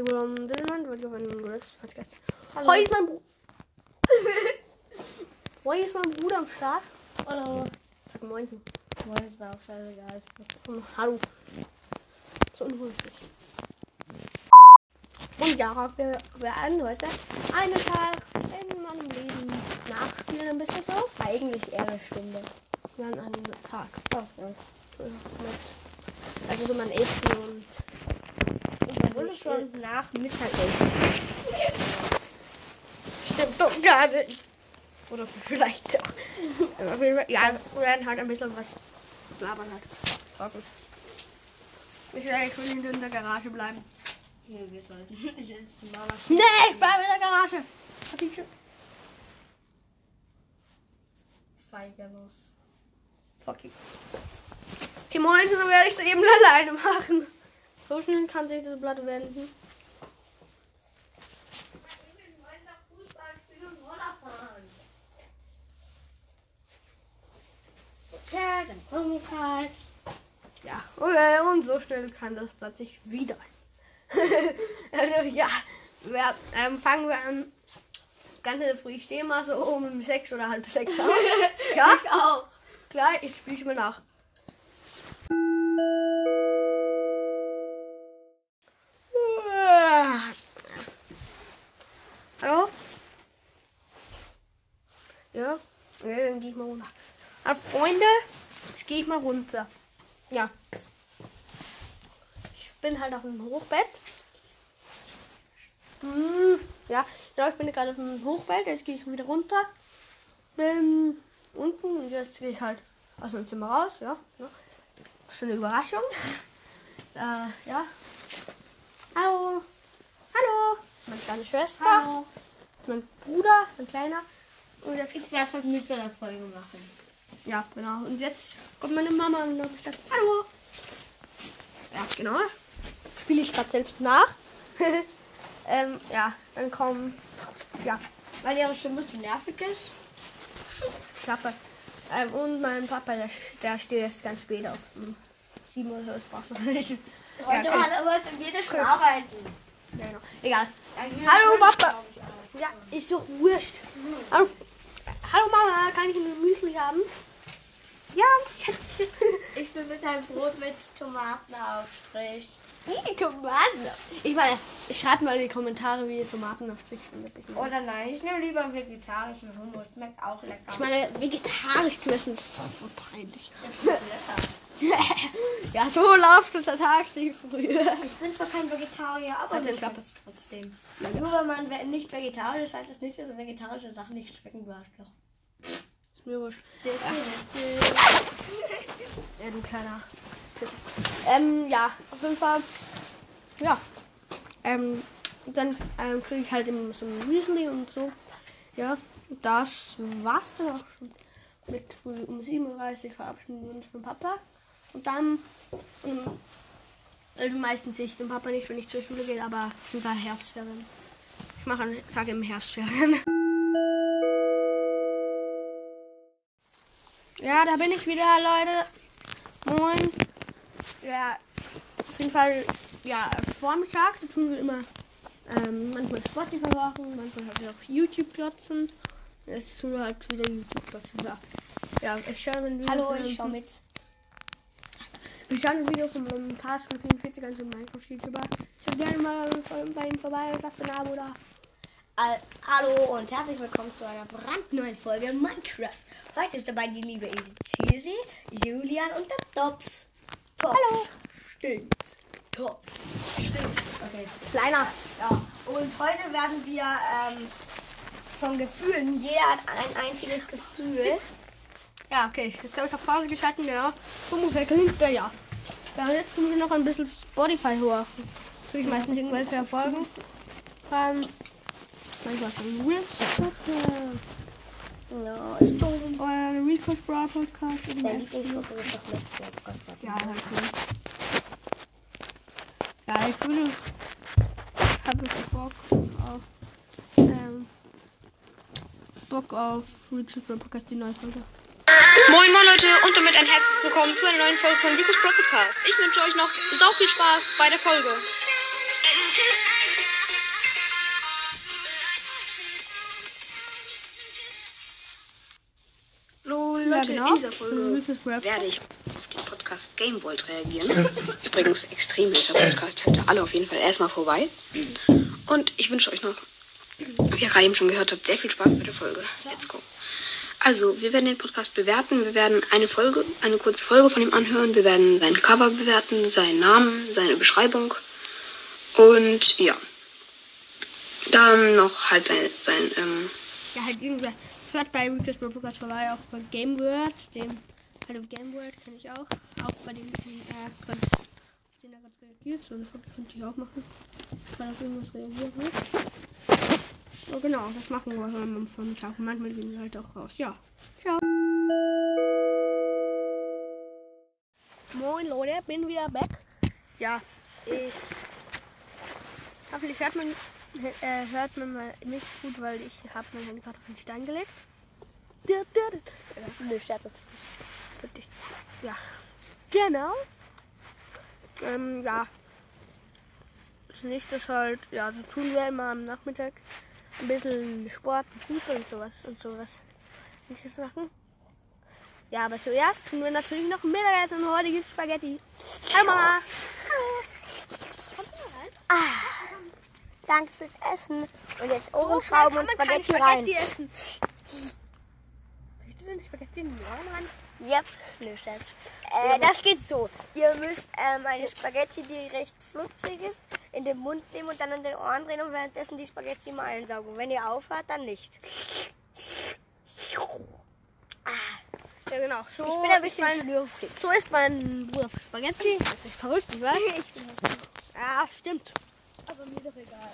herzlich willkommen, Dillmann, heute auf einem Podcast. Hallo. Heute ist mein Bruder. Heute ist mein Bruder am Start. Hallo. Sag moin. Moin ist auch scheißegal. Hallo. So unhöflich. Und ja, wir werden heute einen Tag in meinem Leben nachspielen, ein bisschen so. Eigentlich eher eine Stunde. Dann einen Tag. Oh, ja. Also so mein Essen und Und wurde schon nach Mittagessen. Stimmt doch gar nicht. Oder vielleicht doch. Ja, wir werden halt ein bisschen was labern halt. Ich will eigentlich schon in der Garage bleiben. Hier, wir sollten jetzt. Nee, ich bleibe in der Garage. Hab ich schon. Feigerlos. Fuck you. Okay, dann werde ich es eben alleine machen. So schnell kann sich das Blatt wenden. Ja, dann halt. Okay, und so schnell kann das Blatt sich wieder. also, ja, wir, ähm, fangen wir an. Ganz Früh, ich stehe mal so um sechs oder halb sechs auf. ja, Ich auch. klar, ich spiele mal nach. Ah, Freunde, jetzt gehe ich mal runter. Ja. Ich bin halt auf dem Hochbett. Hm, ja, ja, ich bin gerade auf dem Hochbett. Jetzt gehe ich wieder runter. Bin unten und jetzt gehe ich halt aus meinem Zimmer raus. Ja, ja. Das ist eine Überraschung. Äh, ja. Hallo. Hallo. Das ist meine kleine Schwester. Hallo. Das ist mein Bruder, ein kleiner. Und jetzt Ich werde heute mit der Folge machen. Ja, genau. Und jetzt kommt meine Mama und dann sagt, hallo. Ja, genau. Spiele ich gerade selbst nach. ähm, ja, dann kommen, ja, Weil ihre Stimme zu nervig ist. Klappe. Ähm, und mein Papa, der, der steht jetzt ganz spät auf um, sieben oder so, das braucht man nicht. Ja, Heute, okay. heute, heute wird er schon arbeiten. ja, genau. Egal. Ja, Hallo, Papa. Ja, ist doch wurscht. Hallo, hallo Mama, kann ich ein Müsli haben? Ja, Schätzchen. Ich bin mit einem Brot mit Tomatenaufstrich. Die Tomaten. Ich meine, schreibt mal in die Kommentare, wie ihr Tomaten auf sich findet. Ich meine, Oder nein, ich nehme lieber vegetarischen Hummus. Schmeckt auch lecker. ich meine vegetarisch zu essen ist doch voll peinlich. Das ja, so läuft unser Tag nicht früher. Ich bin zwar kein Vegetarier, aber Klappe. schmeckt es trotzdem. Nur wenn man nicht vegetarisch ist, heißt das nicht, dass vegetarische Sachen nicht schmecken, Arschloch. Ist mir wurscht. Ja. Du kleiner. Ähm, ja, auf jeden Fall. Ja. Ähm, dann ähm, kriege ich halt immer so ein Müsli und so. Ja, das war's dann auch schon. Mit früh um 7.30 Uhr verabschieden wir uns von Papa. Und dann, um, also meistens sehe ich den Papa nicht, wenn ich zur Schule gehe, aber es sind da Herbstferien. Ich mache, sage im Herbstferien. Ja, da bin ich wieder, Leute. Moin. Ja, auf jeden Fall, ja, Vormittag, da tun wir immer ähm, manchmal Spotify machen, manchmal halt auf YouTube klotzen. Jetzt tun wir halt wieder YouTube klotzen. Ja, ja ich schaue ein Video Hallo, von ich schau mit. Ich schaue ein Video von meinem Cast von 44 an so einem Minecraft-YouTuber. Schaut gerne mal bei ihm vorbei und lasst ein Abo da. Al Hallo und herzlich willkommen zu einer brandneuen Folge Minecraft. Heute ist dabei die liebe Easy Cheesy, Julian und der Tops. Tops. Hallo. Stimmt. Tops. Stimmt. Okay. Kleiner. Ja. Und heute werden wir ähm, von Gefühlen, jeder hat ein einziges Gefühl. Ja, okay, jetzt habe ich auf Pause geschalten, genau. Ungefähr klingt der ja. Ja, und jetzt tun wir noch ein bisschen Spotify hoch. Tue ich meistens irgendwelche Erfolgen. Ähm, manchmal von Reels. Ja, ist. Oder ein Rico's Brawl Podcast. Ist doch Ja, halt cool. Ja, ich würde. habe ich Bock auf. Ähm, Bock auf Rico's Brawl Podcast, die neue Folge. Moin moin Leute und damit ein herzliches Willkommen zu einer neuen Folge von Rico's Pro Podcast. Ich wünsche euch noch sau viel Spaß bei der Folge. Ja, genau. in dieser Folge werde ich auf den Podcast Game Vault reagieren. Übrigens extrem besser Podcast. Hört alle auf jeden Fall erstmal vorbei. Und ich wünsche euch noch, wie ihr gerade eben schon gehört habt, sehr viel Spaß bei der Folge. Let's go. Also, wir werden den Podcast bewerten. Wir werden eine Folge, eine kurze Folge von ihm anhören. Wir werden sein Cover bewerten, seinen Namen, seine Beschreibung. Und ja. Dann noch halt sein, sein ähm, Ja, halt irgendwer. Hört bei Rico's Bro Podcast vorbei, auch bei Game World, dem Hallo Game World kenne ich auch. Auch bei dem, er gerade, auf den er gerade reagiert. So eine Foto könnte ich auch machen. Gerade auf irgendwas reagiert, ne? So genau, das machen wir am Vormittag. Manchmal gehen wir halt auch raus. Ja. Ciao. Moin Leute, bin wieder back. Ja, ich. Hoffentlich hört man, äh, hört man mal nicht gut, weil ich habe mein Handy gerade auf den Stein gelegt. Nö, Scherz. das für dich. Ja. Genau. Ähm, ja. Das nächste ist halt, ja, so tun wir immer am Nachmittag ein bisschen Sport, Fußball und sowas und sowas. Ähnliches machen. Ja, aber zuerst tun wir natürlich noch Mittagessen und heute gibt's Spaghetti. Hallo Mama. Danke fürs Essen. Und jetzt So Ohrenschrauben schnell und Spaghetti kein rein. Spaghetti essen. Möchtest du nicht Spaghetti in den Ohren rein? Yep, nö, Scherz. Äh, das geht so. Ihr müsst ähm, eine Spaghetti, die recht flutzig ist, in den Mund nehmen und dann an den Ohren drehen und währenddessen die Spaghetti mal einsaugen. Wenn ihr aufhört, dann nicht. Ja, genau. So Ich bin ein ist bisschen mein, schlürfig. So ist mein Bruder Spaghetti. Das ist echt verrückt, weiß. Ich bin Ja, stimmt. Aber mir doch egal.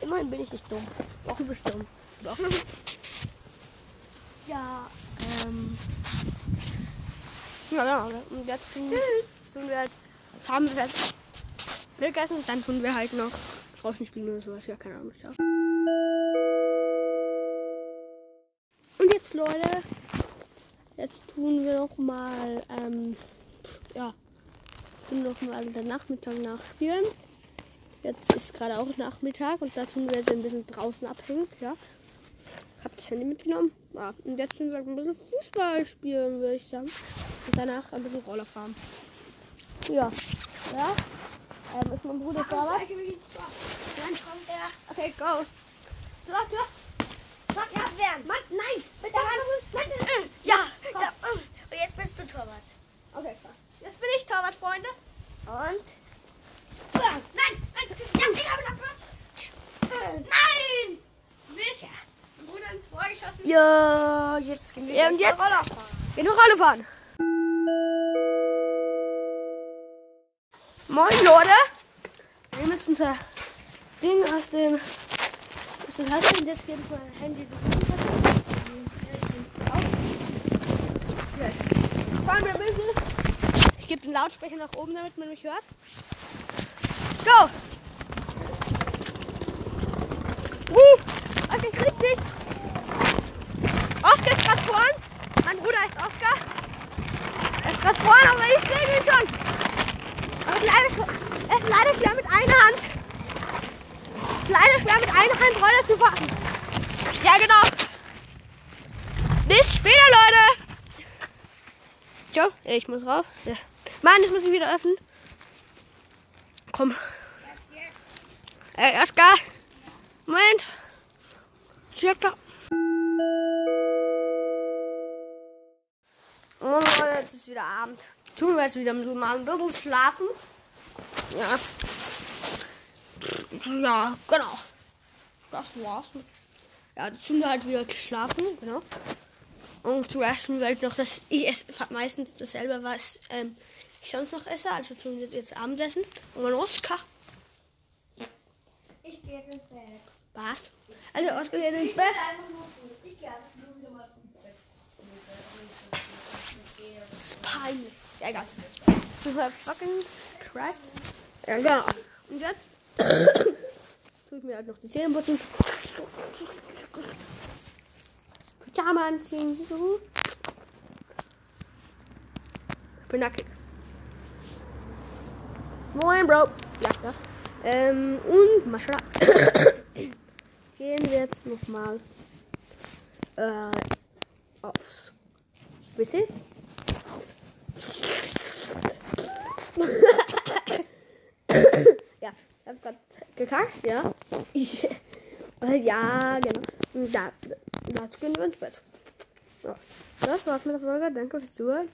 Immerhin bin ich nicht dumm. Auch du bist dumm. Du auch noch? Ja, ähm. Ja, genau. Und jetzt tun, tun wir halt. Das haben wir jetzt gegessen. Dann tun wir halt noch draußen spielen oder sowas. Ja, keine Ahnung. Ja. Und jetzt, Leute. Jetzt tun wir noch mal. Ähm, ja. Tun noch mal den Nachmittag nachspielen. Jetzt ist gerade auch Nachmittag und da tun wir jetzt ein bisschen draußen abhängen, ja. Ich habe das Handy mitgenommen. Ja. Und jetzt tun wir ein bisschen Fußball spielen, würde ich sagen. Und danach ein bisschen Roller fahren. Ja. Ja. Ähm, ist mein Bruder da was? Dann kommt er. Okay, go. So, so. Sag ja, abwehren. Mann, nein! Mit der Hand. Nein, nein, nein. Ja. ja. Und jetzt bist du Torwart. Okay, klar. Jetzt bin ich Torwart, Freunde. Und? Nein, nein. Ja, ich habe ihn abgehört. Nein! Mist. Mein Bruder hat vorgeschossen. Ja, jetzt gehen wir Ja, und gleich jetzt? mal Noch Rolle fahren. Moin Leute. Wir nehmen jetzt unser Ding aus dem aus dem Halter und jetzt geht mein Handy fahren wir ein bisschen. Ich gebe den Lautsprecher nach oben, damit man mich hört. Go! Uh, okay, kriegt dich. Oskar ist gerade vorn. Mein Bruder heißt Oskar. Er ist gerade vorn, aber ich sehe ihn schon. Aber leider, er ist leider schwer mit einer Hand. Leider schwer mit einer Hand Roller zu fahren. Ja, genau. Bis später, Leute. Jo, ich muss rauf. Ja. Mann, das muss ich wieder öffnen. Komm. Ey, Oskar. Moment. Ich hab doch. Ist wieder Abend. Tun wir jetzt wieder mal ein bisschen schlafen. Ja. Ja, genau. Das war's. Ja, jetzt tun wir halt wieder schlafen, genau. Und zuerst wir halt noch das, ich esse meistens dasselbe, was ähm, ich sonst noch esse. Also tun wir jetzt Abendessen. Und mein Oskar. Ich gehe jetzt ins Bett. Was? Also Oskar geht ins Bett. Einfach nur Fuß. Ich gehe einfach nur wieder mal ins Bett. Das ist peinlich. Ja, egal. Super fucking crap. Ja, genau. Und jetzt tue ich mir halt noch die Zähne putzen. Pyjama anziehen. So. Ich bin nackig. Moin, Bro. Ja, ja. Ähm, und Maschallah. Gehen wir jetzt nochmal äh, aufs WC. ja, ich hab grad gekackt, ja. Ich, ja, genau. Und Da, jetzt gehen wir ins Bett. Ja, das war's mit der Folge. Danke fürs Zuhören